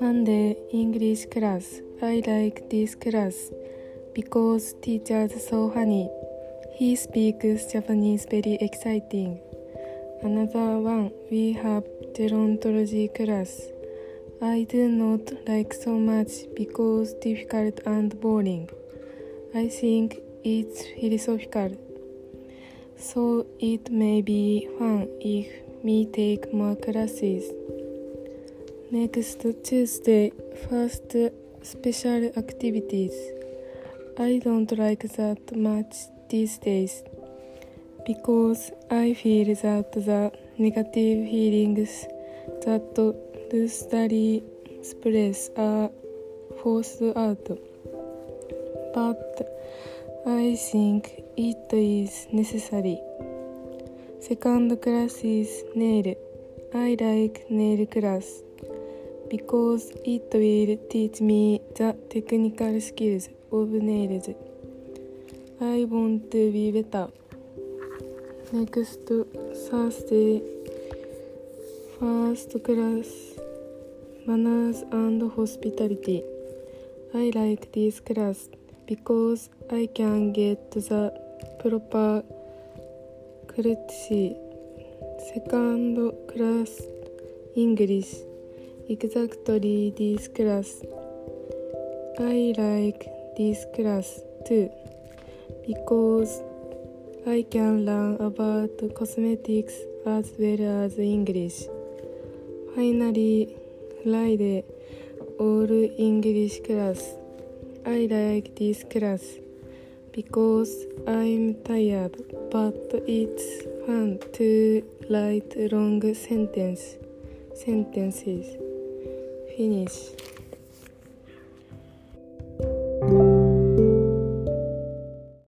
Monday English class. I like this class because teacher's so funny. He speaks Japanese very exciting. Another one, we have gerontology class. I do not like so much because difficult and boring. I think it's philosophical. So it may be fun if me take more classes. Next Tuesday, first special activities. I don't like that much these days because I feel that the negative feelings that the study express are forced out. But I think it is necessary. Second class is nail. I like nail class because it will teach me the technical skills of nails. I want to be better. Next Thursday, first class manners and hospitality. I like this class because I can get the proper courtesy. Second class English exactly this class. I like this class too because I can learn about cosmetics as well as English. Finally, Friday, all English class. I like this class because I'm tired, but it's fun to write long sentence sentences. Finish.